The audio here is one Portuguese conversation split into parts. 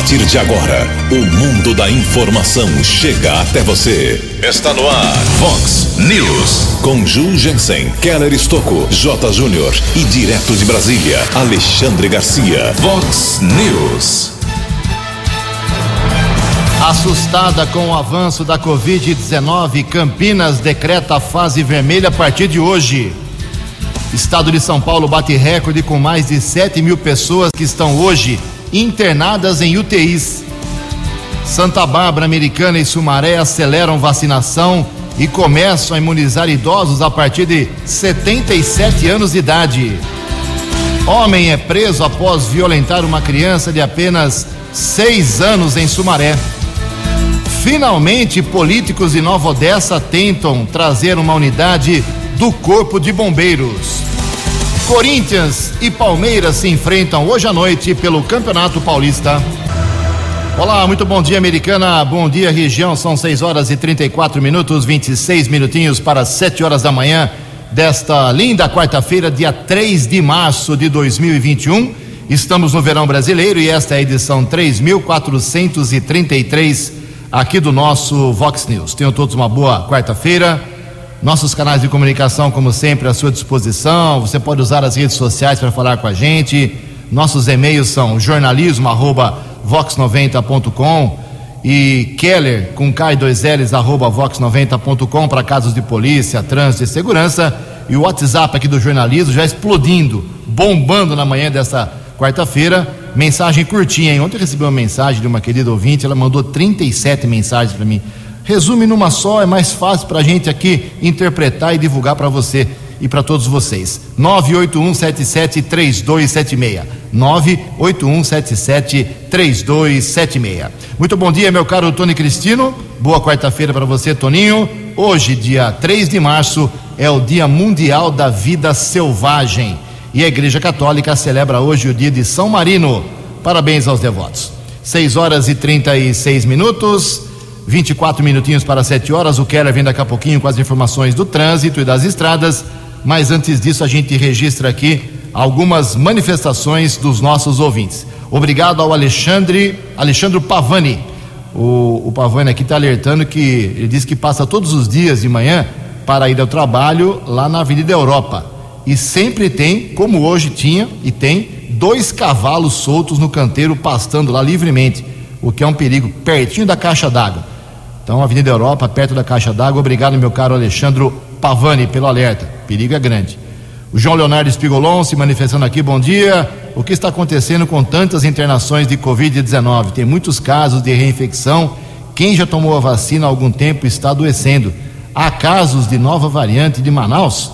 partir de agora, o mundo da informação chega até você. Está no ar, Fox News. Com Ju Jensen, Keller Estocco, J. Júnior e direto de Brasília, Alexandre Garcia. Fox News. Assustada com o avanço da Covid-19, Campinas decreta fase vermelha a partir de hoje. Estado de São Paulo bate recorde com mais de 7 mil pessoas que estão hoje internadas em UTIs. Santa Bárbara, Americana e Sumaré aceleram vacinação e começam a imunizar idosos a partir de 77 anos de idade. Homem é preso após violentar uma criança de apenas seis anos em Sumaré. Finalmente, políticos de Nova Odessa tentam trazer uma unidade do Corpo de Bombeiros. Corinthians e Palmeiras se enfrentam hoje à noite pelo Campeonato Paulista. Olá, muito bom dia, americana. Bom dia, região. São 6 horas e 34 minutos, 26 minutinhos para 7 horas da manhã desta linda quarta-feira, dia 3 de março de 2021. Estamos no verão brasileiro e esta é a edição 3433 aqui do nosso Vox News. Tenham todos uma boa quarta-feira. Nossos canais de comunicação, como sempre, à sua disposição. Você pode usar as redes sociais para falar com a gente. Nossos e-mails são jornalismo@vox90.com e Keller com K e dois L's arroba vox90.com para casos de polícia, trânsito e segurança. E o WhatsApp aqui do jornalismo já explodindo, bombando na manhã dessa quarta-feira. Mensagem curtinha, hein? Ontem eu recebi uma mensagem de uma querida ouvinte, ela mandou 37 mensagens para mim. Resume numa só, é mais fácil para a gente aqui interpretar e divulgar para você e para todos vocês. 981773276. 981773276. Muito bom dia, meu caro Tony Cristino. Boa quarta-feira para você, Toninho. Hoje, dia 3 de março, é o Dia Mundial da Vida Selvagem. E a Igreja Católica celebra hoje o dia de São Marino. Parabéns aos devotos. 6 horas e 36 minutos. 24 minutinhos para 7 horas. O Keller vem daqui a pouquinho com as informações do trânsito e das estradas. Mas antes disso, a gente registra aqui algumas manifestações dos nossos ouvintes. Obrigado ao Alexandre, Alexandre Pavani. O, o Pavani aqui está alertando que ele diz que passa todos os dias de manhã para ir ao trabalho lá na Avenida Europa. E sempre tem, como hoje tinha e tem, dois cavalos soltos no canteiro pastando lá livremente, o que é um perigo, pertinho da caixa d'água. Então, Avenida Europa, perto da caixa d'água. Obrigado, meu caro Alexandre Pavani, pelo alerta. Perigo é grande. O João Leonardo Espigolon se manifestando aqui, bom dia. O que está acontecendo com tantas internações de Covid-19? Tem muitos casos de reinfecção. Quem já tomou a vacina há algum tempo está adoecendo. Há casos de nova variante de Manaus?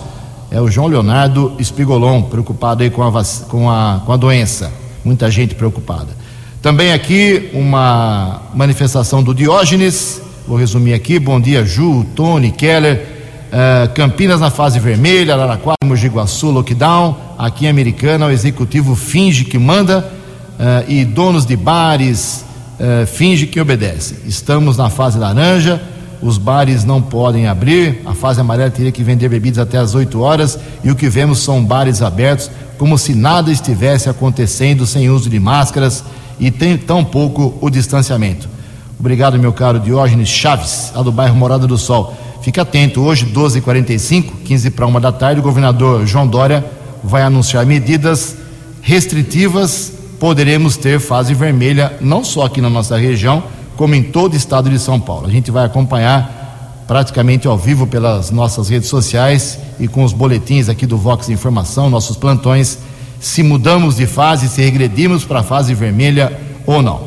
É o João Leonardo Espigolon, preocupado aí com a, com a, com a doença. Muita gente preocupada. Também aqui uma manifestação do Diógenes, Vou resumir aqui. Bom dia, Ju, Tony, Keller. Uh, Campinas na fase vermelha, Araraquara, Mogi Guaçu, lockdown. Aqui em Americana, o executivo finge que manda uh, e donos de bares uh, finge que obedece. Estamos na fase laranja, os bares não podem abrir. A fase amarela teria que vender bebidas até as 8 horas e o que vemos são bares abertos, como se nada estivesse acontecendo, sem uso de máscaras e tem tão pouco o distanciamento. Obrigado, meu caro Diógenes Chaves, lá do bairro Morada do Sol. Fique atento, hoje, 12h45, 15 para uma da tarde, o governador João Dória vai anunciar medidas restritivas. Poderemos ter fase vermelha, não só aqui na nossa região, como em todo o estado de São Paulo. A gente vai acompanhar praticamente ao vivo pelas nossas redes sociais e com os boletins aqui do Vox Informação, nossos plantões, se mudamos de fase, se regredimos para a fase vermelha ou não.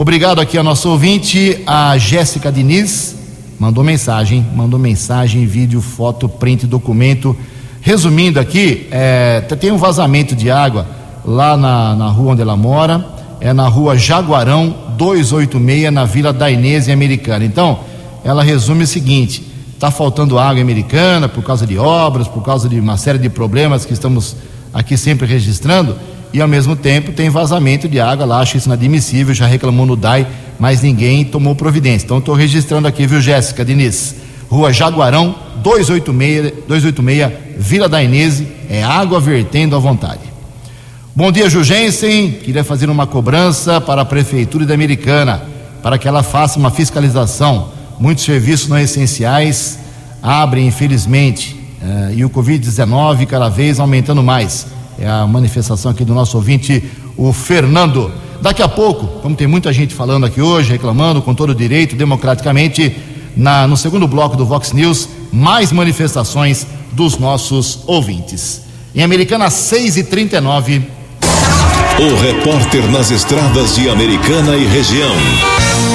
Obrigado aqui ao nosso ouvinte, a Jéssica Diniz, mandou mensagem, mandou mensagem, vídeo, foto, print, documento. Resumindo aqui, é, tem um vazamento de água lá na, na rua onde ela mora, é na rua Jaguarão 286, na Vila da Inês Americana. Então, ela resume o seguinte: está faltando água americana por causa de obras, por causa de uma série de problemas que estamos aqui sempre registrando e ao mesmo tempo tem vazamento de água lá, acho isso inadmissível, já reclamou no DAI, mas ninguém tomou providência. Então estou registrando aqui, viu, Jéssica Diniz? Rua Jaguarão, 286, 286, Vila da Inese, é água vertendo à vontade. Bom dia, Jugensen. Queria fazer uma cobrança para a Prefeitura da Americana, para que ela faça uma fiscalização. Muitos serviços não essenciais abrem, infelizmente, eh, e o Covid-19 cada vez aumentando mais. É a manifestação aqui do nosso ouvinte, o Fernando. Daqui a pouco, como tem muita gente falando aqui hoje, reclamando com todo o direito, democraticamente, na, no segundo bloco do Vox News, mais manifestações dos nossos ouvintes. Em Americana 6 e 39 o repórter nas estradas de Americana e região,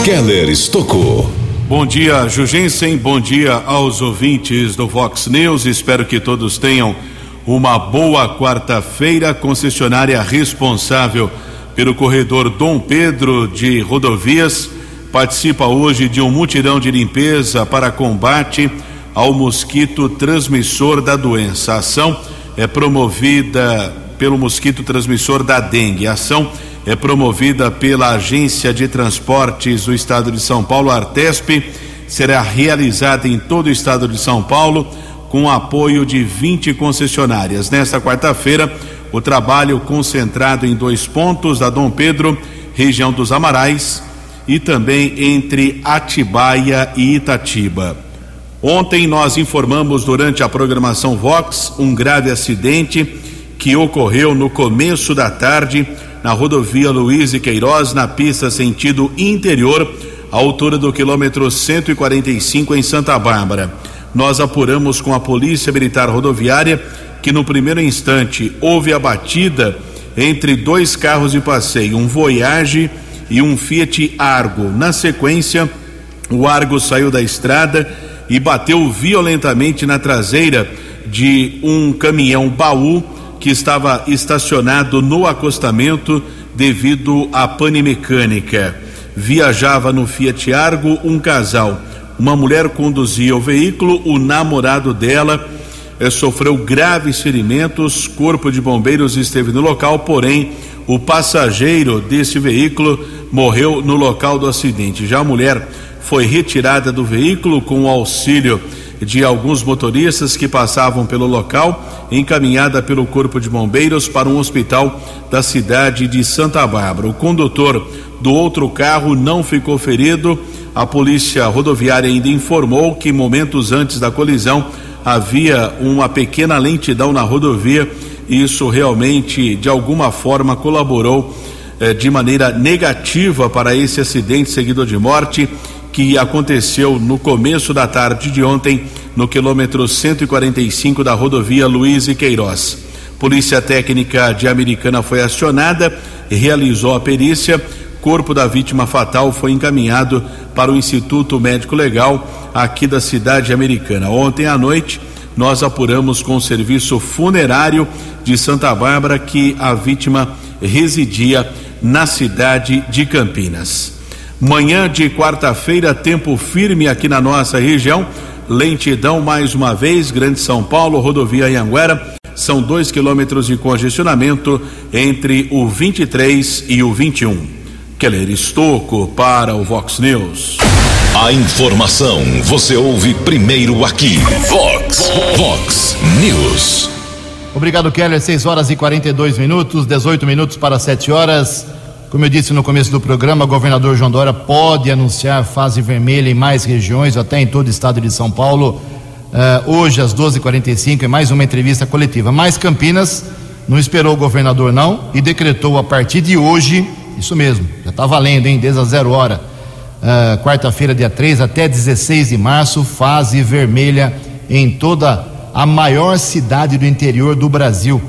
Keller Estocou. Bom dia, Jugensen. Bom dia aos ouvintes do Vox News. Espero que todos tenham uma boa quarta-feira. Concessionária responsável pelo corredor Dom Pedro de rodovias participa hoje de um mutirão de limpeza para combate ao mosquito transmissor da doença. A ação é promovida pelo mosquito transmissor da dengue. A ação é promovida pela Agência de Transportes do Estado de São Paulo, Artesp, será realizada em todo o estado de São Paulo com apoio de 20 concessionárias. Nesta quarta-feira, o trabalho concentrado em dois pontos da Dom Pedro, região dos Amarais, e também entre Atibaia e Itatiba. Ontem nós informamos durante a programação Vox um grave acidente que ocorreu no começo da tarde na rodovia Luiz e Queiroz, na pista sentido interior, à altura do quilômetro 145 em Santa Bárbara. Nós apuramos com a Polícia Militar Rodoviária que no primeiro instante houve a batida entre dois carros de passeio, um Voyage e um Fiat Argo. Na sequência, o Argo saiu da estrada e bateu violentamente na traseira de um caminhão baú que estava estacionado no acostamento devido à pane mecânica. Viajava no Fiat Argo um casal. Uma mulher conduzia o veículo, o namorado dela eh, sofreu graves ferimentos. Corpo de Bombeiros esteve no local, porém, o passageiro desse veículo morreu no local do acidente. Já a mulher foi retirada do veículo com o auxílio de alguns motoristas que passavam pelo local, encaminhada pelo Corpo de Bombeiros para um hospital da cidade de Santa Bárbara. O condutor do outro carro não ficou ferido. A polícia rodoviária ainda informou que momentos antes da colisão havia uma pequena lentidão na rodovia. Isso realmente, de alguma forma, colaborou eh, de maneira negativa para esse acidente seguido de morte que aconteceu no começo da tarde de ontem no quilômetro 145 da rodovia Luiz e Queiroz. Polícia Técnica de Americana foi acionada e realizou a perícia. Corpo da vítima fatal foi encaminhado para o Instituto Médico Legal aqui da cidade americana. Ontem à noite, nós apuramos com o serviço funerário de Santa Bárbara que a vítima residia na cidade de Campinas. Manhã de quarta-feira, tempo firme aqui na nossa região. Lentidão mais uma vez, Grande São Paulo, rodovia Anhanguera. São dois quilômetros de congestionamento entre o 23 e o 21. Keller Estocco para o Vox News. A informação você ouve primeiro aqui. Vox, Vox News. Obrigado, Keller. 6 horas e 42 minutos, 18 minutos para 7 horas. Como eu disse no começo do programa, o governador João Dória pode anunciar fase vermelha em mais regiões, até em todo o estado de São Paulo. Uh, hoje, às 12h45, é mais uma entrevista coletiva. Mas Campinas não esperou o governador, não, e decretou a partir de hoje, isso mesmo, já está valendo, hein, desde a zero hora, uh, quarta-feira, dia 3, até 16 de março, fase vermelha em toda a maior cidade do interior do Brasil,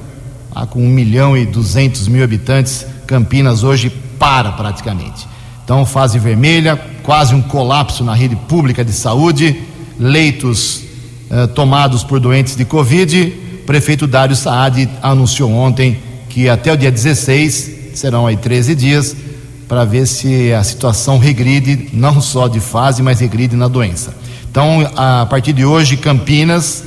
lá com 1 milhão e 200 mil habitantes Campinas hoje para praticamente. Então, fase vermelha, quase um colapso na rede pública de saúde, leitos eh, tomados por doentes de Covid. O prefeito Dário Saad anunciou ontem que até o dia 16, serão aí 13 dias, para ver se a situação regride, não só de fase, mas regride na doença. Então, a partir de hoje, Campinas,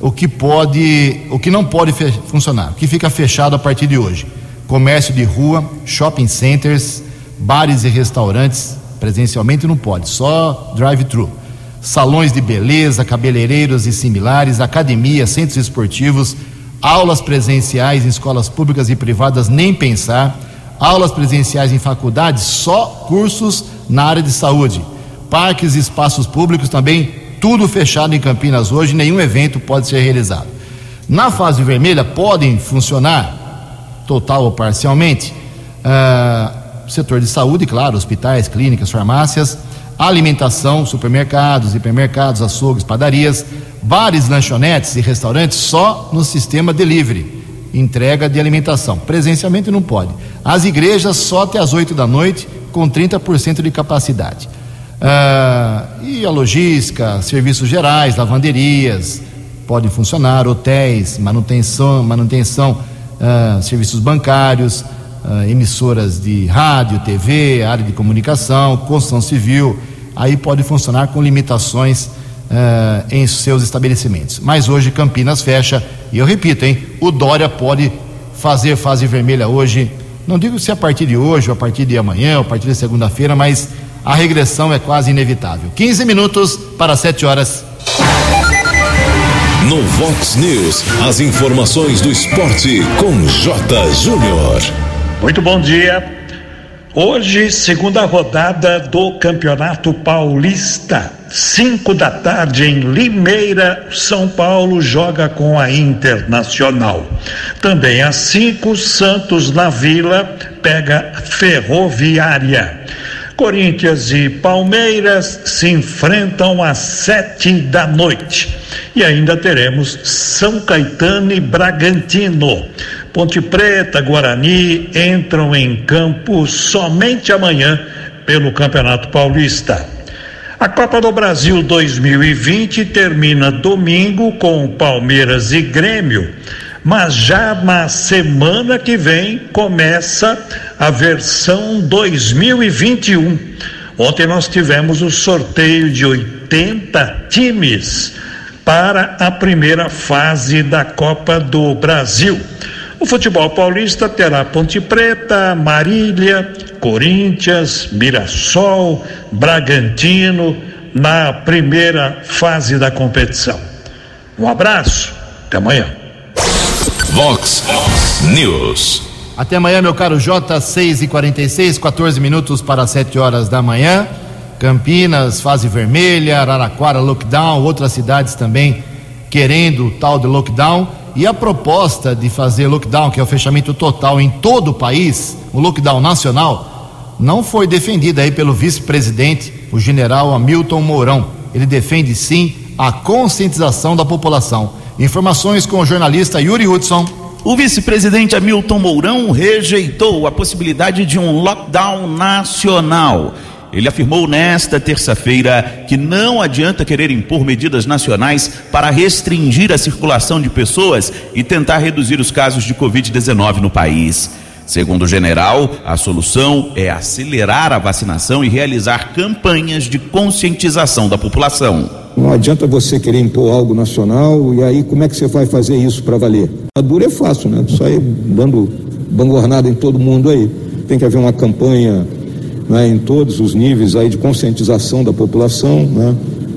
o que pode, o que não pode funcionar, o que fica fechado a partir de hoje comércio de rua, shopping centers, bares e restaurantes, presencialmente não pode, só drive-thru. Salões de beleza, cabeleireiros e similares, academias, centros esportivos, Aulas presenciais em escolas públicas e privadas, nem pensar. Aulas presenciais em faculdades, só cursos na área de saúde. Parques e espaços públicos também, tudo fechado em Campinas hoje, nenhum evento pode ser realizado. Na fase vermelha, podem funcionar, total ou parcialmente, uh, setor de saúde, claro, hospitais, clínicas, farmácias, alimentação, supermercados, hipermercados, açougues, padarias, bares, lanchonetes e restaurantes só no sistema delivery, entrega de alimentação. Presencialmente não pode. As igrejas só até as 8 da noite, com 30% de capacidade. Ah, e a logística, serviços gerais, lavanderias, podem funcionar, hotéis, manutenção, manutenção ah, serviços bancários, ah, emissoras de rádio, TV, área de comunicação, construção civil, aí pode funcionar com limitações ah, em seus estabelecimentos. Mas hoje Campinas fecha, e eu repito, hein, o Dória pode fazer fase vermelha hoje, não digo se a partir de hoje, ou a partir de amanhã, ou a partir de segunda-feira, mas a regressão é quase inevitável. 15 minutos para 7 horas. No Vox News, as informações do esporte com J. Júnior. Muito bom dia. Hoje, segunda rodada do Campeonato Paulista. Cinco da tarde em Limeira, São Paulo joga com a Internacional. Também às cinco, Santos na Vila pega Ferroviária. Corinthians e Palmeiras se enfrentam às sete da noite. E ainda teremos São Caetano e Bragantino. Ponte Preta, Guarani entram em campo somente amanhã pelo Campeonato Paulista. A Copa do Brasil 2020 termina domingo com Palmeiras e Grêmio mas já na semana que vem começa a versão 2021. Ontem nós tivemos o sorteio de 80 times para a primeira fase da Copa do Brasil. O futebol paulista terá Ponte Preta, Marília, Corinthians, Mirassol, Bragantino na primeira fase da competição. Um abraço, até amanhã. Vox News. Até amanhã, meu caro J, 6 e 46 14 minutos para 7 horas da manhã. Campinas, fase vermelha, Araraquara, lockdown, outras cidades também querendo o tal de lockdown. E a proposta de fazer lockdown, que é o fechamento total em todo o país, o lockdown nacional, não foi defendida aí pelo vice-presidente, o general Hamilton Mourão. Ele defende sim a conscientização da população. Informações com o jornalista Yuri Hudson. O vice-presidente Hamilton Mourão rejeitou a possibilidade de um lockdown nacional. Ele afirmou nesta terça-feira que não adianta querer impor medidas nacionais para restringir a circulação de pessoas e tentar reduzir os casos de Covid-19 no país. Segundo o general, a solução é acelerar a vacinação e realizar campanhas de conscientização da população. Não adianta você querer impor algo nacional e aí como é que você vai fazer isso para valer? A dura é fácil, né? Só ir dando bangornada em todo mundo aí. Tem que haver uma campanha né, em todos os níveis aí de conscientização da população, né?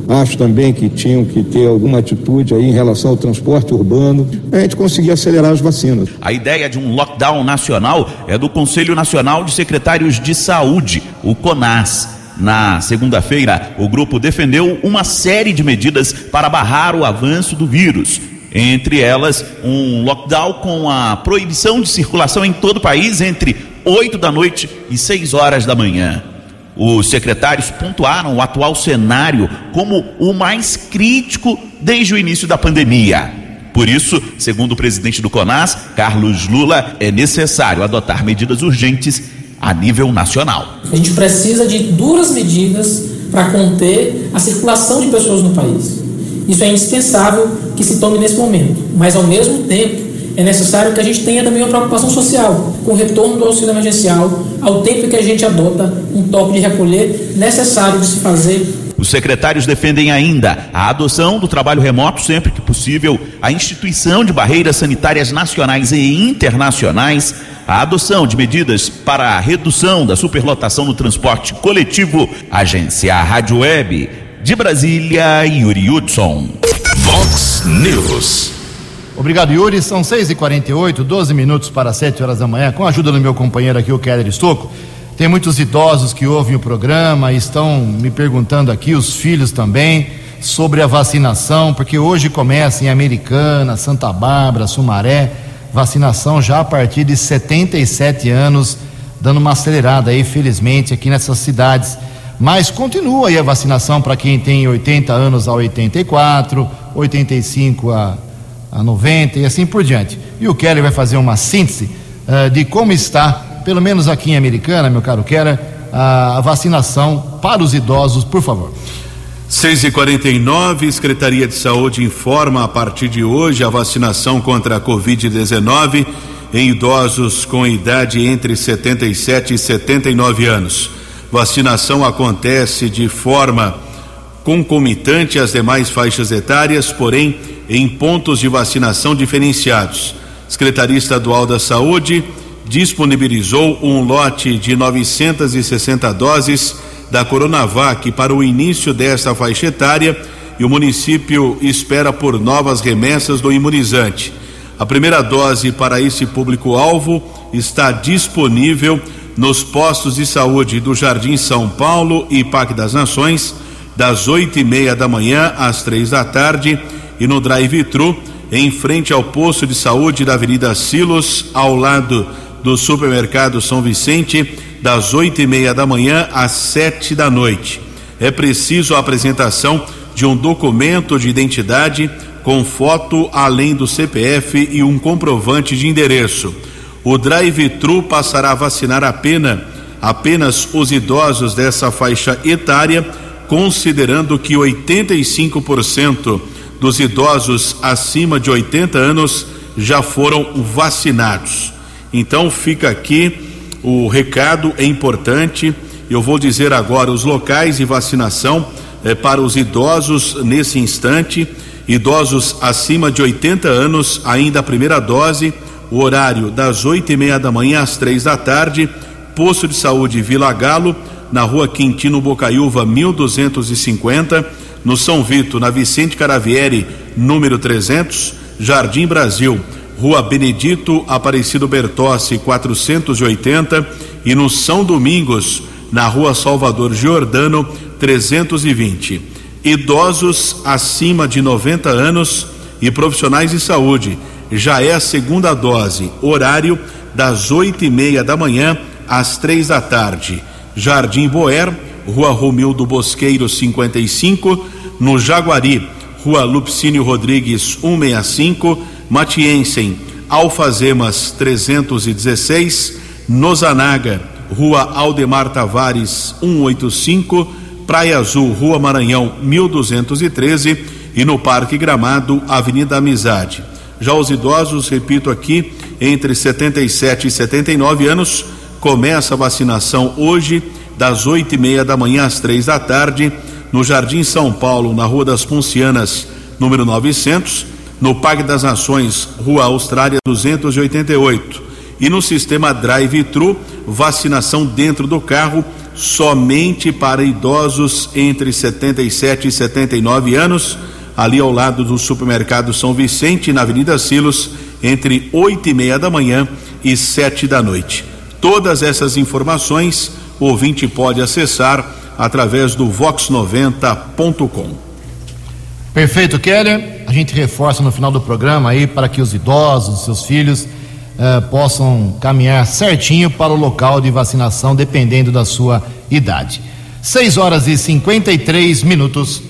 Acho também que tinham que ter alguma atitude aí em relação ao transporte urbano, a gente conseguir acelerar as vacinas. A ideia de um lockdown nacional é do Conselho Nacional de Secretários de Saúde, o CONAS. Na segunda-feira, o grupo defendeu uma série de medidas para barrar o avanço do vírus. Entre elas, um lockdown com a proibição de circulação em todo o país entre 8 da noite e 6 horas da manhã. Os secretários pontuaram o atual cenário como o mais crítico desde o início da pandemia. Por isso, segundo o presidente do CONAS, Carlos Lula, é necessário adotar medidas urgentes a nível nacional. A gente precisa de duras medidas para conter a circulação de pessoas no país. Isso é indispensável que se tome nesse momento, mas ao mesmo tempo é necessário que a gente tenha também uma preocupação social com o retorno do auxílio emergencial, ao tempo que a gente adota um toque de recolher necessário de se fazer os secretários defendem ainda a adoção do trabalho remoto sempre que possível, a instituição de barreiras sanitárias nacionais e internacionais, a adoção de medidas para a redução da superlotação no transporte coletivo. Agência Rádio Web de Brasília, Yuri Hudson. Vox News. Obrigado, Yuri. São 6h48, 12 minutos para 7 horas da manhã. Com a ajuda do meu companheiro aqui, o Keller Estocco. Tem muitos idosos que ouvem o programa e estão me perguntando aqui, os filhos também, sobre a vacinação, porque hoje começa em Americana, Santa Bárbara, Sumaré, vacinação já a partir de 77 anos, dando uma acelerada aí, felizmente, aqui nessas cidades. Mas continua aí a vacinação para quem tem 80 anos a 84, 85 a, a 90 e assim por diante. E o Kelly vai fazer uma síntese uh, de como está, pelo menos aqui em Americana, meu caro Keller, a, a vacinação para os idosos, por favor. 6 e 49 Secretaria de Saúde informa a partir de hoje a vacinação contra a Covid-19 em idosos com idade entre 77 e 79 anos. Vacinação acontece de forma concomitante às demais faixas etárias, porém em pontos de vacinação diferenciados. Secretaria Estadual da Saúde disponibilizou um lote de 960 doses da Coronavac para o início desta faixa etária e o município espera por novas remessas do imunizante. A primeira dose para esse público-alvo está disponível nos postos de saúde do Jardim São Paulo e Parque das Nações, das oito e meia da manhã às três da tarde, e no drive-thru, em frente ao posto de saúde da Avenida Silos, ao lado do supermercado São Vicente, das oito e meia da manhã às sete da noite. É preciso a apresentação de um documento de identidade com foto além do CPF e um comprovante de endereço o drive-thru passará a vacinar apenas, apenas os idosos dessa faixa etária, considerando que 85% dos idosos acima de 80 anos já foram vacinados. Então fica aqui o recado é importante. Eu vou dizer agora os locais de vacinação eh, para os idosos nesse instante. Idosos acima de 80 anos, ainda a primeira dose o horário das oito e meia da manhã às três da tarde, posto de saúde Vila Galo, na rua Quintino Bocaiúva, 1250, no São Vito, na Vicente Caravieri, número 300, Jardim Brasil, Rua Benedito Aparecido Bertossi, 480, e no São Domingos, na Rua Salvador Giordano, 320. Idosos acima de 90 anos e profissionais de saúde já é a segunda dose, horário das oito e meia da manhã às três da tarde. Jardim Boer, Rua Romildo Bosqueiro 55, no Jaguari, Rua Lupcínio Rodrigues 165, Matiensen, Alfazemas 316, Nozanaga, Rua Aldemar Tavares 185, Praia Azul, Rua Maranhão 1213 e no Parque Gramado, Avenida Amizade. Já os idosos, repito aqui, entre 77 e 79 anos, começa a vacinação hoje, das oito e meia da manhã às três da tarde, no Jardim São Paulo, na Rua das Poncianas, número 900, no Parque das Nações, Rua Austrália 288. E no sistema Drive-Thru, vacinação dentro do carro, somente para idosos entre 77 e 79 anos ali ao lado do supermercado São Vicente, na Avenida Silos, entre oito e meia da manhã e sete da noite. Todas essas informações o ouvinte pode acessar através do vox90.com. Perfeito, Keller. A gente reforça no final do programa aí para que os idosos, seus filhos, eh, possam caminhar certinho para o local de vacinação, dependendo da sua idade. 6 horas e 53 minutos.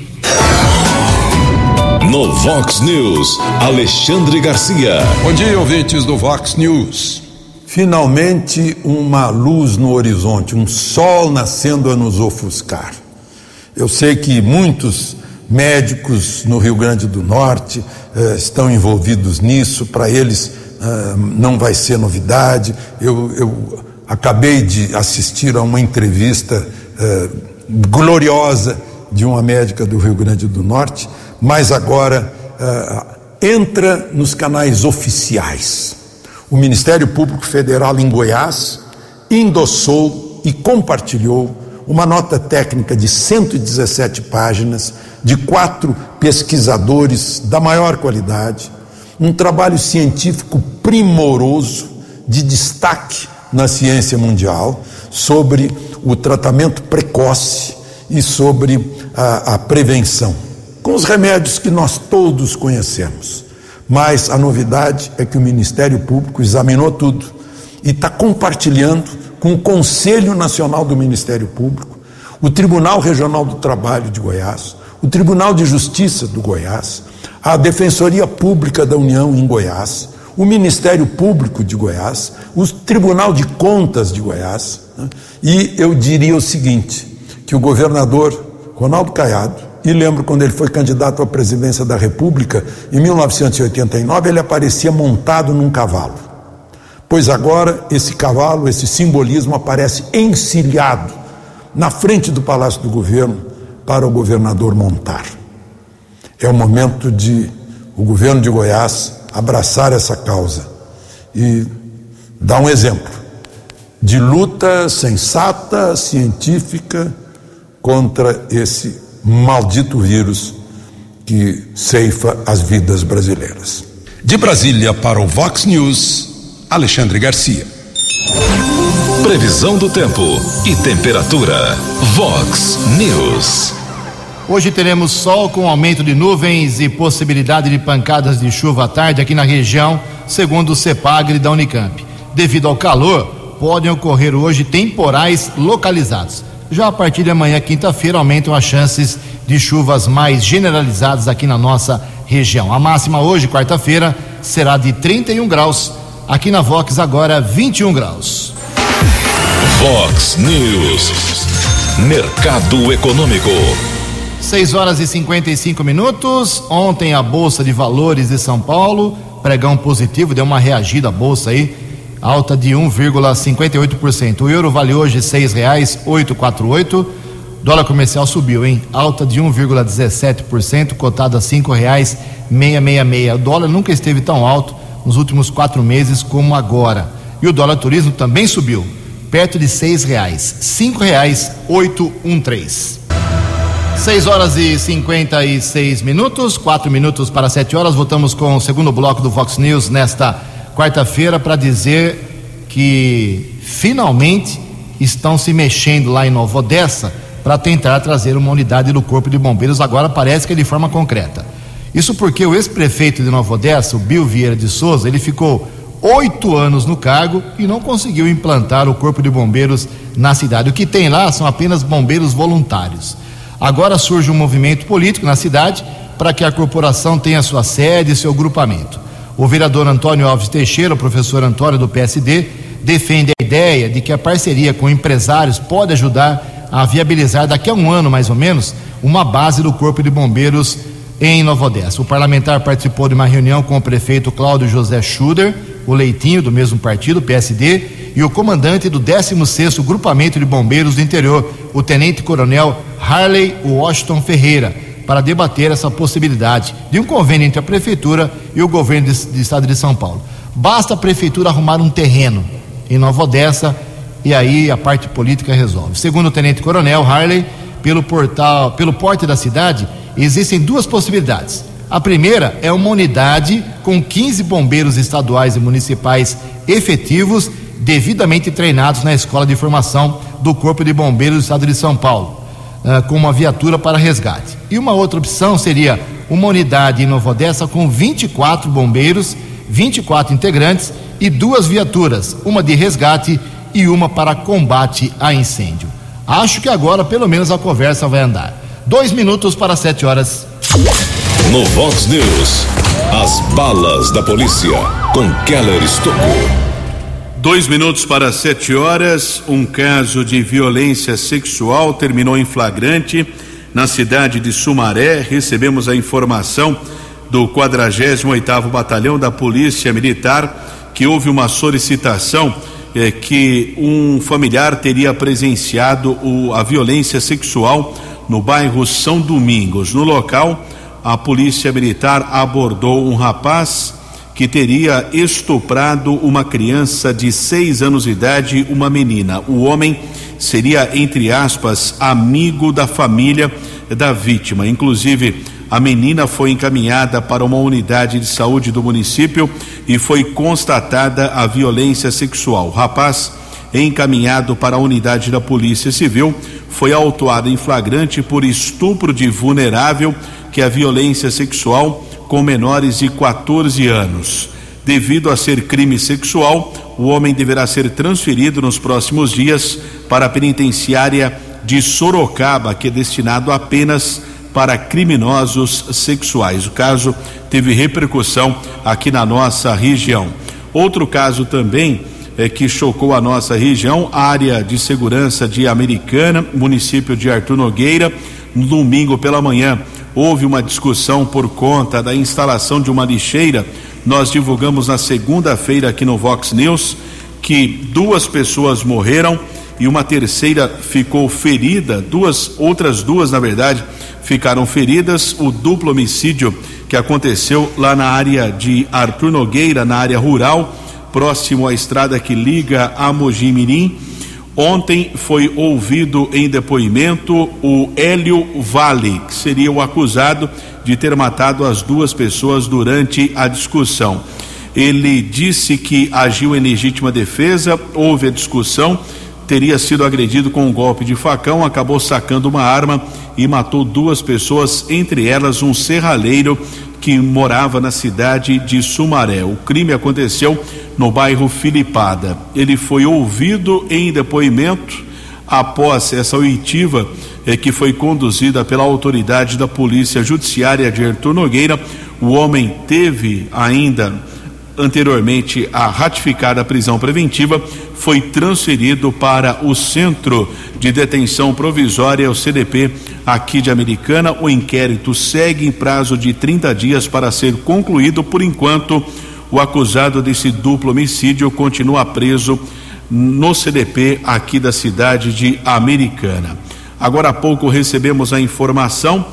No Vox News, Alexandre Garcia. Bom dia, ouvintes do Vox News. Finalmente, uma luz no horizonte, um sol nascendo a nos ofuscar. Eu sei que muitos médicos no Rio Grande do Norte eh, estão envolvidos nisso, para eles eh, não vai ser novidade. Eu, eu, acabei de assistir a uma entrevista eh, gloriosa de uma médica do Rio Grande do Norte mas agora uh, entra nos canais oficiais. O Ministério Público Federal em Goiás endossou e compartilhou uma nota técnica de 117 páginas de quatro pesquisadores da maior qualidade, um trabalho científico primoroso, de destaque na ciência mundial, sobre o tratamento precoce e sobre a, a prevenção, com os remédios que nós todos conhecemos. Mas a novidade é que o Ministério Público examinou tudo e está compartilhando com o Conselho Nacional do Ministério Público, o Tribunal Regional do Trabalho de Goiás, o Tribunal de Justiça do Goiás, a Defensoria Pública da União em Goiás, o Ministério Público de Goiás, o Tribunal de Contas de Goiás. Né? E eu diria o seguinte: que o governador Ronaldo Caiado, e lembro quando ele foi candidato à presidência da República, em 1989, ele aparecia montado num cavalo. Pois agora esse cavalo, esse simbolismo aparece encilhado na frente do Palácio do Governo para o governador montar. É o momento de o governo de Goiás abraçar essa causa e dar um exemplo de luta sensata, científica contra esse maldito vírus que ceifa as vidas brasileiras. De Brasília para o Vox News, Alexandre Garcia. Previsão do tempo e temperatura. Vox News. Hoje teremos sol com aumento de nuvens e possibilidade de pancadas de chuva à tarde aqui na região, segundo o CEPAGRE da Unicamp. Devido ao calor, podem ocorrer hoje temporais localizados. Já a partir de amanhã, quinta-feira, aumentam as chances de chuvas mais generalizadas aqui na nossa região. A máxima hoje, quarta-feira, será de 31 graus. Aqui na Vox, agora 21 graus. Vox News. Mercado Econômico. 6 horas e 55 minutos. Ontem a Bolsa de Valores de São Paulo, pregão positivo, deu uma reagida a bolsa aí alta de 1,58%. O euro vale hoje R$ 6,848. Dólar comercial subiu, hein? Alta de 1,17%, cotado a R$ 5,666. O dólar nunca esteve tão alto nos últimos quatro meses como agora. E o dólar turismo também subiu, perto de reais oito um três. 6 horas e 56 minutos, quatro minutos para sete horas. Voltamos com o segundo bloco do Fox News nesta quarta-feira para dizer que finalmente estão se mexendo lá em Nova Odessa para tentar trazer uma unidade do Corpo de Bombeiros, agora parece que é de forma concreta. Isso porque o ex-prefeito de Nova Odessa, o Bill Vieira de Souza, ele ficou oito anos no cargo e não conseguiu implantar o Corpo de Bombeiros na cidade. O que tem lá são apenas bombeiros voluntários. Agora surge um movimento político na cidade para que a corporação tenha sua sede e seu grupamento. O vereador Antônio Alves Teixeira, o professor Antônio do PSD, defende a ideia de que a parceria com empresários pode ajudar a viabilizar daqui a um ano mais ou menos uma base do Corpo de Bombeiros em Nova Odessa. O parlamentar participou de uma reunião com o prefeito Cláudio José Schuder, o Leitinho do mesmo partido, PSD, e o comandante do 16º Grupamento de Bombeiros do Interior, o tenente-coronel Harley Washington Ferreira para debater essa possibilidade de um convênio entre a prefeitura e o governo do estado de São Paulo. Basta a prefeitura arrumar um terreno em Nova Odessa e aí a parte política resolve. Segundo o tenente coronel Harley, pelo portal, pelo porte da cidade, existem duas possibilidades. A primeira é uma unidade com 15 bombeiros estaduais e municipais efetivos, devidamente treinados na escola de formação do Corpo de Bombeiros do Estado de São Paulo uh, com uma viatura para resgate. E uma outra opção seria uma unidade em Nova Odessa com 24 bombeiros, 24 integrantes e duas viaturas, uma de resgate e uma para combate a incêndio. Acho que agora pelo menos a conversa vai andar. Dois minutos para sete horas. No Vox News, as balas da polícia com Keller Estocou. Dois minutos para sete horas, um caso de violência sexual terminou em flagrante na cidade de Sumaré. Recebemos a informação do 48º Batalhão da Polícia Militar que houve uma solicitação eh, que um familiar teria presenciado o, a violência sexual no bairro São Domingos. No local, a Polícia Militar abordou um rapaz que teria estuprado uma criança de seis anos de idade, uma menina. O homem seria, entre aspas, amigo da família da vítima. Inclusive, A menina foi encaminhada para uma unidade de saúde do município e foi constatada a violência sexual. O rapaz, encaminhado para a unidade da Polícia Civil, foi autuado em flagrante por estupro de vulnerável, que é a violência sexual com menores de 14 anos. Devido a ser crime sexual, o homem deverá ser transferido nos próximos dias para a penitenciária de Sorocaba, que é destinado apenas para criminosos sexuais. O caso teve repercussão aqui na nossa região. Outro caso também é que chocou a nossa região, área de segurança de Americana, município de Artur Nogueira, no domingo pela manhã. Houve uma discussão por conta da instalação de uma lixeira. Nós divulgamos na segunda-feira aqui no Vox News que duas pessoas morreram e uma terceira ficou ferida, duas outras duas, na verdade, ficaram feridas. O duplo homicídio que aconteceu lá na área de Arthur Nogueira, na área rural, próximo à estrada que liga a Mojimirim. Ontem foi ouvido em depoimento o Hélio Vale, que seria o acusado de ter matado as duas pessoas durante a discussão. Ele disse que agiu em legítima defesa, houve a discussão, teria sido agredido com um golpe de facão, acabou sacando uma arma e matou duas pessoas, entre elas um serralheiro que morava na cidade de Sumaré. O crime aconteceu no bairro Filipada. Ele foi ouvido em depoimento após essa oitiva eh, que foi conduzida pela autoridade da Polícia Judiciária de Artur Nogueira. O homem teve ainda anteriormente a ratificada prisão preventiva, foi transferido para o Centro de Detenção Provisória, o CDP, aqui de Americana. O inquérito segue em prazo de 30 dias para ser concluído. Por enquanto, o acusado desse duplo homicídio continua preso no CDP aqui da cidade de Americana. Agora há pouco recebemos a informação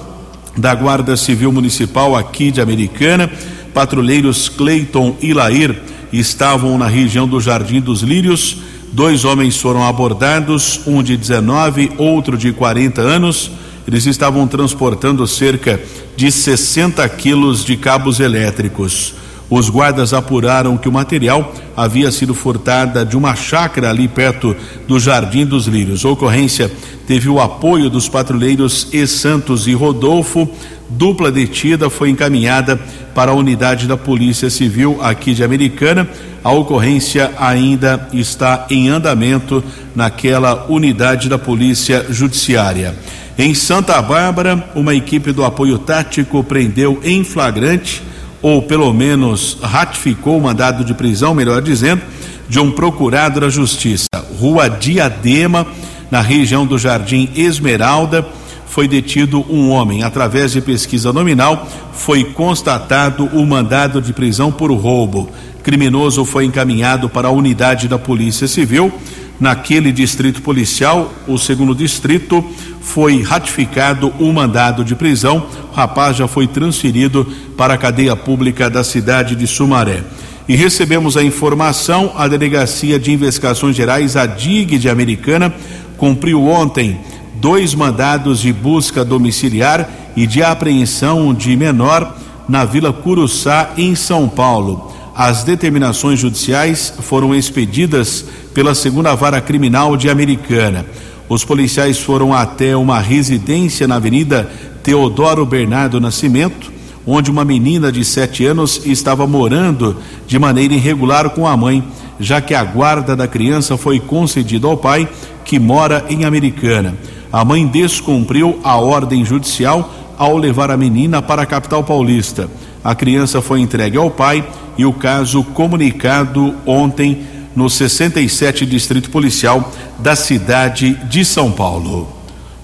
da Guarda Civil Municipal aqui de Americana patrulheiros Cleiton e Lair estavam na região do Jardim dos Lírios. Dois homens foram abordados, um de 19, outro de 40 anos. Eles estavam transportando cerca de 60 quilos de cabos elétricos. Os guardas apuraram que o material havia sido furtada de uma chácara ali perto do Jardim dos Lírios. A ocorrência teve o apoio dos patrulheiros E. Santos e Rodolfo. Dupla detida foi encaminhada para a unidade da Polícia Civil aqui de Americana. A ocorrência ainda está em andamento naquela unidade da Polícia Judiciária. Em Santa Bárbara, uma equipe do apoio tático prendeu em flagrante ou pelo menos ratificou o mandado de prisão, melhor dizendo, de um procurado da Justiça. Rua Diadema, na região do Jardim Esmeralda, foi detido um homem. Através de pesquisa nominal, foi constatado o mandado de prisão por roubo. Criminoso foi encaminhado para a unidade da Polícia Civil. Naquele distrito policial, o segundo distrito, foi ratificado o mandado de prisão. O rapaz já foi transferido para a cadeia pública da cidade de Sumaré. E recebemos a informação: a Delegacia de Investigações Gerais, a DIG de Americana, cumpriu ontem dois mandados de busca domiciliar e de apreensão de menor na Vila Curuçá, em São Paulo. As determinações judiciais foram expedidas pela segunda vara criminal de Americana. Os policiais foram até uma residência na Avenida Teodoro Bernardo Nascimento, onde uma menina de sete anos estava morando de maneira irregular com a mãe, já que a guarda da criança foi concedida ao pai, que mora em Americana. A mãe descumpriu a ordem judicial ao levar a menina para a capital paulista. A criança foi entregue ao pai e o caso comunicado ontem no 67 Distrito Policial da cidade de São Paulo.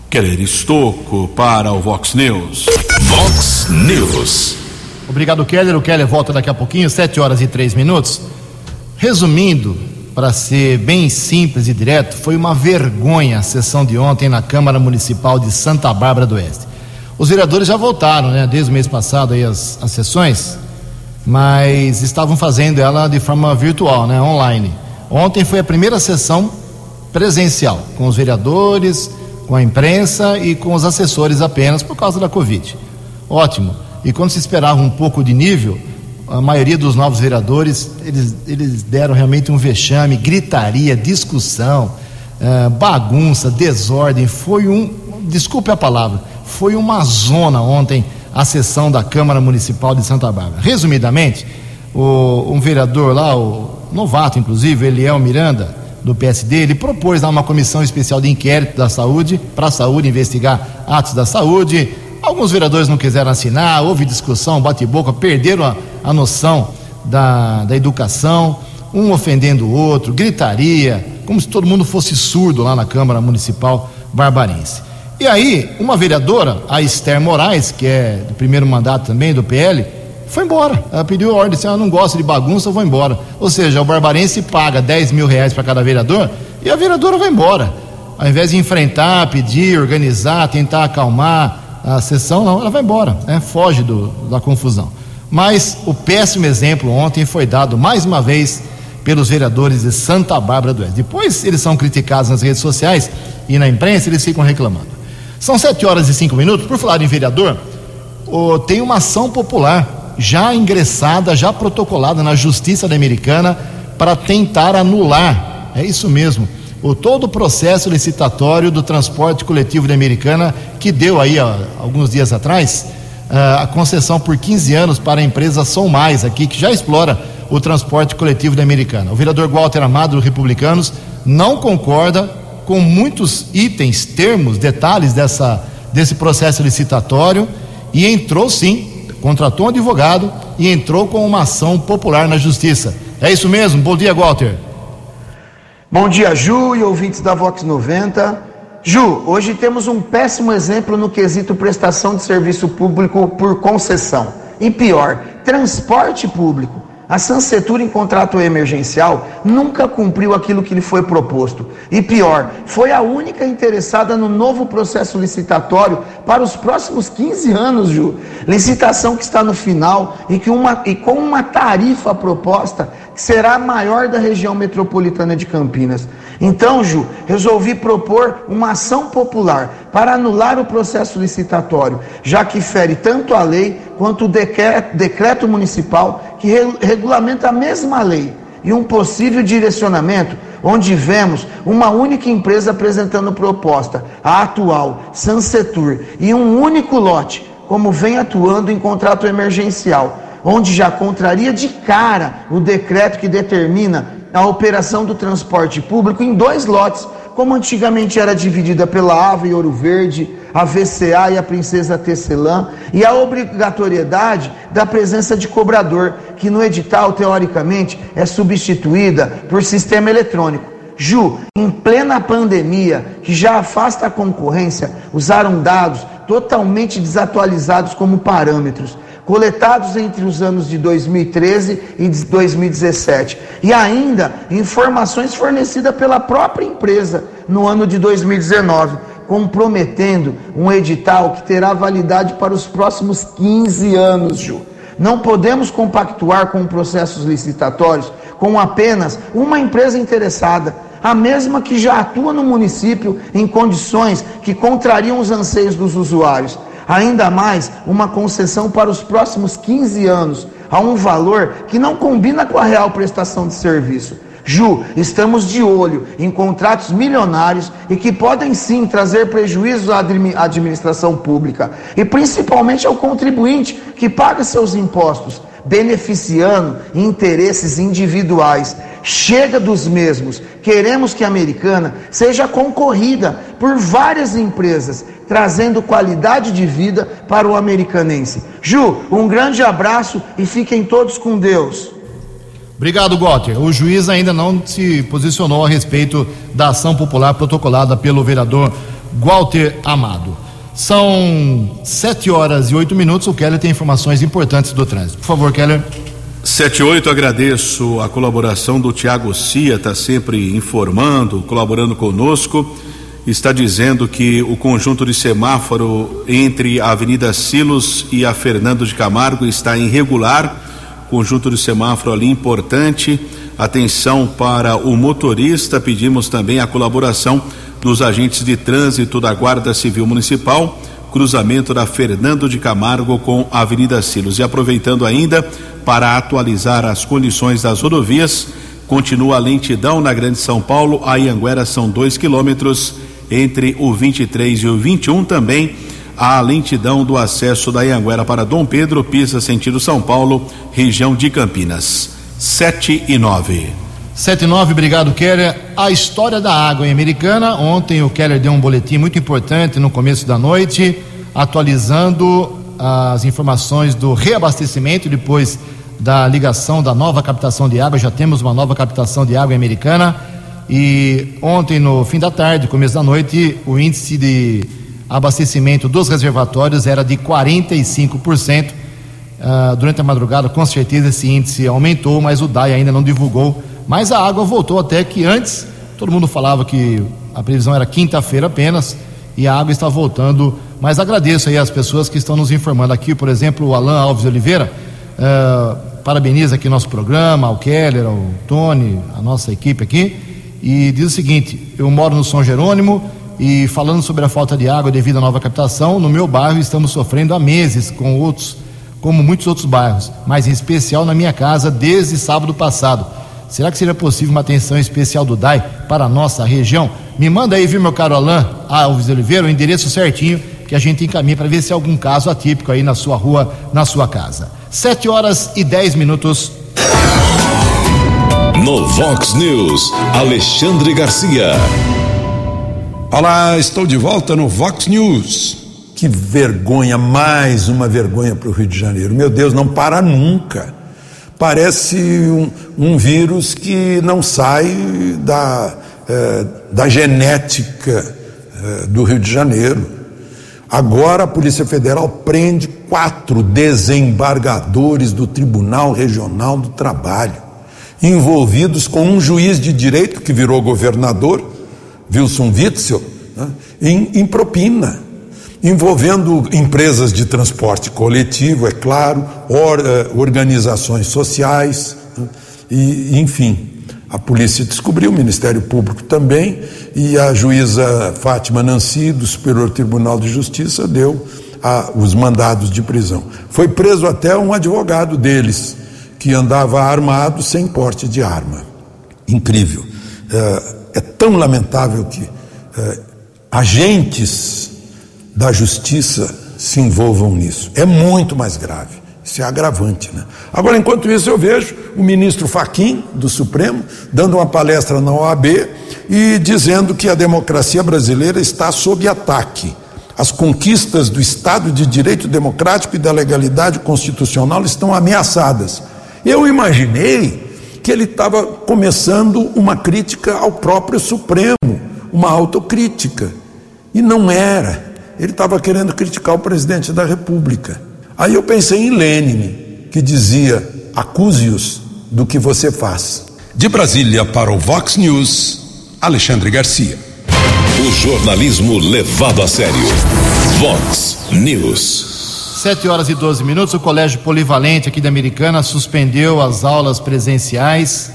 Keller Estocco para o Vox News. Vox News. Obrigado, Keller. O Keller volta daqui a pouquinho, 7 horas e 3 minutos. Resumindo, para ser bem simples e direto, foi uma vergonha a sessão de ontem na Câmara Municipal de Santa Bárbara do Oeste. Os vereadores já voltaram, né, desde o mês passado aí as, as sessões, mas estavam fazendo ela de forma virtual, né, online. Ontem foi a primeira sessão presencial, com os vereadores, com a imprensa e com os assessores apenas por causa da Covid. Ótimo. E quando se esperava um pouco de nível, a maioria dos novos vereadores, eles, eles deram realmente um vexame, gritaria, discussão, uh, bagunça, desordem. Foi um, desculpe a palavra, foi uma zona ontem a sessão da Câmara Municipal de Santa Bárbara. Resumidamente, o, um vereador lá, o novato inclusive, Eliel Miranda, do PSD, ele propôs lá uma comissão especial de inquérito da saúde, para a saúde investigar atos da saúde. Alguns vereadores não quiseram assinar, houve discussão, bate-boca, perderam a, a noção da, da educação, um ofendendo o outro, gritaria, como se todo mundo fosse surdo lá na Câmara Municipal Barbarense. E aí, uma vereadora, a Esther Moraes, que é do primeiro mandato também do PL, foi embora. Ela pediu ordem, se ela não gosta de bagunça, eu vou embora. Ou seja, o barbarense paga 10 mil reais para cada vereador e a vereadora vai embora. Ao invés de enfrentar, pedir, organizar, tentar acalmar a sessão, não, ela vai embora, né? foge do, da confusão. Mas o péssimo exemplo ontem foi dado mais uma vez pelos vereadores de Santa Bárbara do Oeste. Depois eles são criticados nas redes sociais e na imprensa eles ficam reclamando. São sete horas e cinco minutos. Por falar em vereador, oh, tem uma ação popular já ingressada, já protocolada na Justiça Americana para tentar anular, é isso mesmo, o todo o processo licitatório do transporte coletivo da Americana que deu aí ó, alguns dias atrás uh, a concessão por 15 anos para a empresa Som Mais aqui que já explora o transporte coletivo da Americana. O vereador Walter Amado, do Republicanos, não concorda com muitos itens, termos, detalhes dessa, desse processo licitatório e entrou sim contratou um advogado e entrou com uma ação popular na justiça. É isso mesmo? Bom dia, Walter. Bom dia, Ju e ouvintes da Vox 90. Ju, hoje temos um péssimo exemplo no quesito prestação de serviço público por concessão. E pior, transporte público. A Sansetur, em contrato emergencial, nunca cumpriu aquilo que lhe foi proposto. E pior, foi a única interessada no novo processo licitatório para os próximos 15 anos, Ju. Licitação que está no final e, que uma, e com uma tarifa proposta que será a maior da região metropolitana de Campinas. Então, Ju, resolvi propor uma ação popular para anular o processo licitatório, já que fere tanto a lei quanto o decreto, municipal que re, regulamenta a mesma lei e um possível direcionamento onde vemos uma única empresa apresentando proposta, a atual Sansetur, e um único lote, como vem atuando em contrato emergencial, onde já contraria de cara o decreto que determina a operação do transporte público em dois lotes, como antigamente era dividida pela Ava e Ouro Verde, a VCA e a Princesa Tecelã, e a obrigatoriedade da presença de cobrador, que no edital, teoricamente, é substituída por sistema eletrônico. Ju, em plena pandemia, que já afasta a concorrência, usaram dados totalmente desatualizados como parâmetros coletados entre os anos de 2013 e 2017, e ainda informações fornecidas pela própria empresa no ano de 2019, comprometendo um edital que terá validade para os próximos 15 anos, Ju. Não podemos compactuar com processos licitatórios com apenas uma empresa interessada, a mesma que já atua no município em condições que contrariam os anseios dos usuários ainda mais uma concessão para os próximos 15 anos, a um valor que não combina com a real prestação de serviço. Ju, estamos de olho em contratos milionários e que podem sim trazer prejuízos à administração pública e principalmente ao contribuinte que paga seus impostos, beneficiando interesses individuais. Chega dos mesmos. Queremos que a americana seja concorrida por várias empresas, trazendo qualidade de vida para o americanense. Ju, um grande abraço e fiquem todos com Deus. Obrigado, Walter. O juiz ainda não se posicionou a respeito da ação popular protocolada pelo vereador Walter Amado. São sete horas e oito minutos. O Keller tem informações importantes do trânsito. Por favor, Keller. Sete oito, agradeço a colaboração do Tiago Cia, está sempre informando, colaborando conosco. Está dizendo que o conjunto de semáforo entre a Avenida Silos e a Fernando de Camargo está irregular. Conjunto de semáforo ali importante. Atenção para o motorista. Pedimos também a colaboração dos agentes de trânsito da Guarda Civil Municipal cruzamento da Fernando de Camargo com a Avenida Silos. E aproveitando ainda para atualizar as condições das rodovias, continua a lentidão na Grande São Paulo, a Ianguera são dois quilômetros entre o 23 e o 21 também a lentidão do acesso da Ianguera para Dom Pedro, pista sentido São Paulo, região de Campinas. 7 e 9. 7 e 9, obrigado, Keller. A história da água em Americana. Ontem o Keller deu um boletim muito importante no começo da noite, atualizando as informações do reabastecimento depois da ligação da nova captação de água. Já temos uma nova captação de água em Americana. E ontem, no fim da tarde, começo da noite, o índice de abastecimento dos reservatórios era de 45%. Uh, durante a madrugada, com certeza, esse índice aumentou, mas o DAI ainda não divulgou. Mas a água voltou até que antes, todo mundo falava que a previsão era quinta-feira apenas, e a água está voltando. Mas agradeço aí as pessoas que estão nos informando aqui, por exemplo, o Alan Alves Oliveira. Uh, parabeniza aqui nosso programa, ao Keller, ao Tony, a nossa equipe aqui, e diz o seguinte: eu moro no São Jerônimo e falando sobre a falta de água devido à nova captação, no meu bairro estamos sofrendo há meses com outros, como muitos outros bairros, mas em especial na minha casa desde sábado passado. Será que seria possível uma atenção especial do DAI para a nossa região? Me manda aí, viu, meu caro Alain Alves Oliveira, o endereço certinho que a gente encaminha para ver se há algum caso atípico aí na sua rua, na sua casa. Sete horas e dez minutos. No Vox News, Alexandre Garcia. Olá, estou de volta no Vox News. Que vergonha, mais uma vergonha para o Rio de Janeiro. Meu Deus, não para nunca. Parece um, um vírus que não sai da, eh, da genética eh, do Rio de Janeiro. Agora a Polícia Federal prende quatro desembargadores do Tribunal Regional do Trabalho, envolvidos com um juiz de direito que virou governador Wilson Witzel, né, em, em propina, envolvendo empresas de transporte coletivo, é claro, or, eh, organizações sociais, né, e, enfim. A polícia descobriu, o Ministério Público também, e a juíza Fátima Nancy, do Superior Tribunal de Justiça, deu a, os mandados de prisão. Foi preso até um advogado deles, que andava armado sem porte de arma. Incrível. É, é tão lamentável que é, agentes da justiça se envolvam nisso. É muito mais grave. Isso é agravante, né? Agora, enquanto isso, eu vejo o ministro Faquim, do Supremo, dando uma palestra na OAB e dizendo que a democracia brasileira está sob ataque. As conquistas do Estado de Direito Democrático e da legalidade constitucional estão ameaçadas. Eu imaginei que ele estava começando uma crítica ao próprio Supremo, uma autocrítica. E não era. Ele estava querendo criticar o presidente da República. Aí eu pensei em Lênin, que dizia: acuse-os do que você faz. De Brasília para o Vox News, Alexandre Garcia. O jornalismo levado a sério. Vox News. 7 horas e 12 minutos, o Colégio Polivalente aqui da Americana suspendeu as aulas presenciais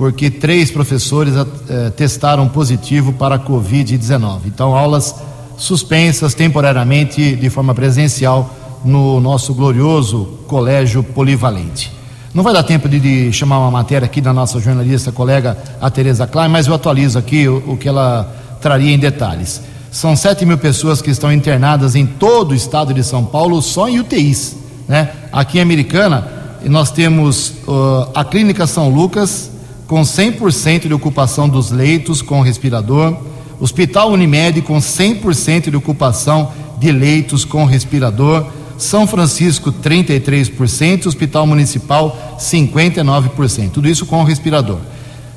porque três professores eh, testaram positivo para a Covid-19. Então, aulas suspensas temporariamente de forma presencial no nosso glorioso Colégio Polivalente. Não vai dar tempo de, de chamar uma matéria aqui da nossa jornalista colega, a Tereza Klein, mas eu atualizo aqui o, o que ela traria em detalhes. São 7 mil pessoas que estão internadas em todo o estado de São Paulo, só em UTIs. Né? Aqui em Americana, nós temos uh, a Clínica São Lucas, com 100% de ocupação dos leitos com respirador, Hospital Unimed, com 100% de ocupação de leitos com respirador, São Francisco, 33%, Hospital Municipal, 59%. Tudo isso com respirador.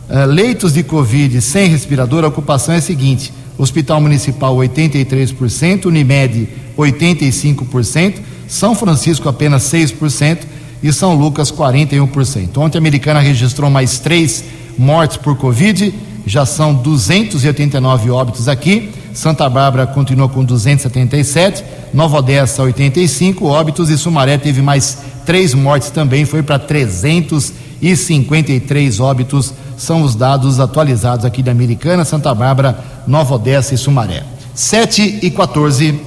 Uh, leitos de Covid sem respirador, a ocupação é a seguinte. Hospital Municipal 83%, Unimed 85%, São Francisco apenas 6% e São Lucas 41%. Ontem a Americana registrou mais três mortes por Covid, já são 289 óbitos aqui. Santa Bárbara continua com 277, Nova Odessa 85 óbitos e Sumaré teve mais três mortes também, foi para 353 óbitos são os dados atualizados aqui da Americana, Santa Bárbara, Nova Odessa e Sumaré. 7 e 14.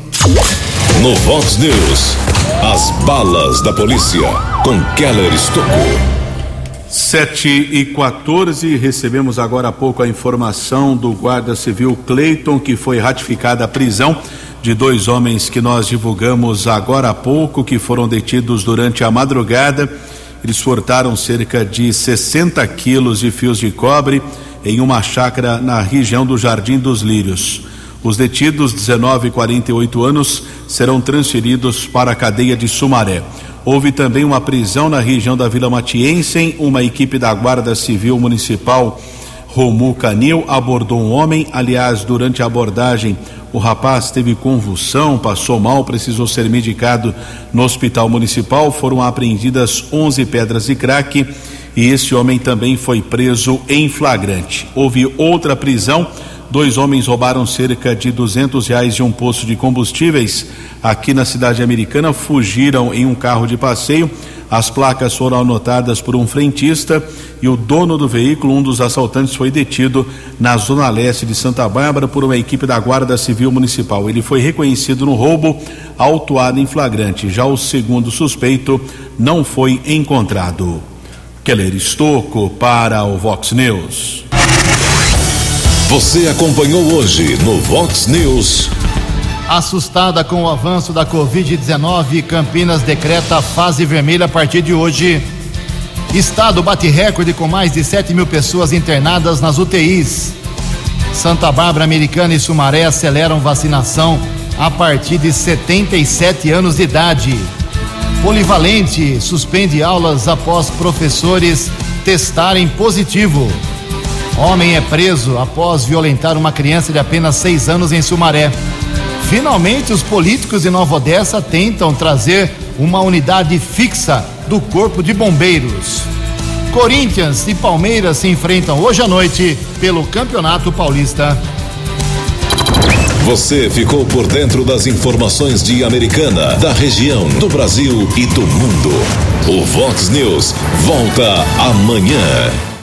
No Vox News, as balas da polícia com Keller Estocou. 7 e 14, recebemos agora há pouco a informação do guarda civil Cleiton que foi ratificada a prisão de dois homens que nós divulgamos agora há pouco, que foram detidos durante a madrugada. Eles furtaram cerca de 60 quilos de fios de cobre em uma chácara na região do Jardim dos Lírios. Os detidos, 19 e 48 anos, serão transferidos para a cadeia de Sumaré. Houve também uma prisão na região da Vila Matiense. Uma equipe da Guarda Civil Municipal Romu Canil abordou um homem. Aliás, durante a abordagem, o rapaz teve convulsão, passou mal, precisou ser medicado no hospital municipal. Foram apreendidas 11 pedras de crack e esse homem também foi preso em flagrante. Houve outra prisão Dois homens roubaram cerca de duzentos reais de um posto de combustíveis aqui na cidade americana, fugiram em um carro de passeio. As placas foram anotadas por um frentista e o dono do veículo, um dos assaltantes, foi detido na zona leste de Santa Bárbara por uma equipe da Guarda Civil Municipal. Ele foi reconhecido no roubo, autuado em flagrante. Já o segundo suspeito não foi encontrado. Keller Estocco para o Vox News. Você acompanhou hoje no Vox News. Assustada com o avanço da Covid-19, Campinas decreta fase vermelha a partir de hoje. Estado bate recorde com mais de 7 mil pessoas internadas nas UTIs. Santa Bárbara Americana e Sumaré aceleram vacinação a partir de 77 anos de idade. Polivalente suspende aulas após professores testarem positivo. Homem é preso após violentar uma criança de apenas seis anos em Sumaré. Finalmente, os políticos de Nova Odessa tentam trazer uma unidade fixa do Corpo de Bombeiros. Corinthians e Palmeiras se enfrentam hoje à noite pelo Campeonato Paulista. Você ficou por dentro das informações de Americana, da região, do Brasil e do mundo. O Vox News volta amanhã.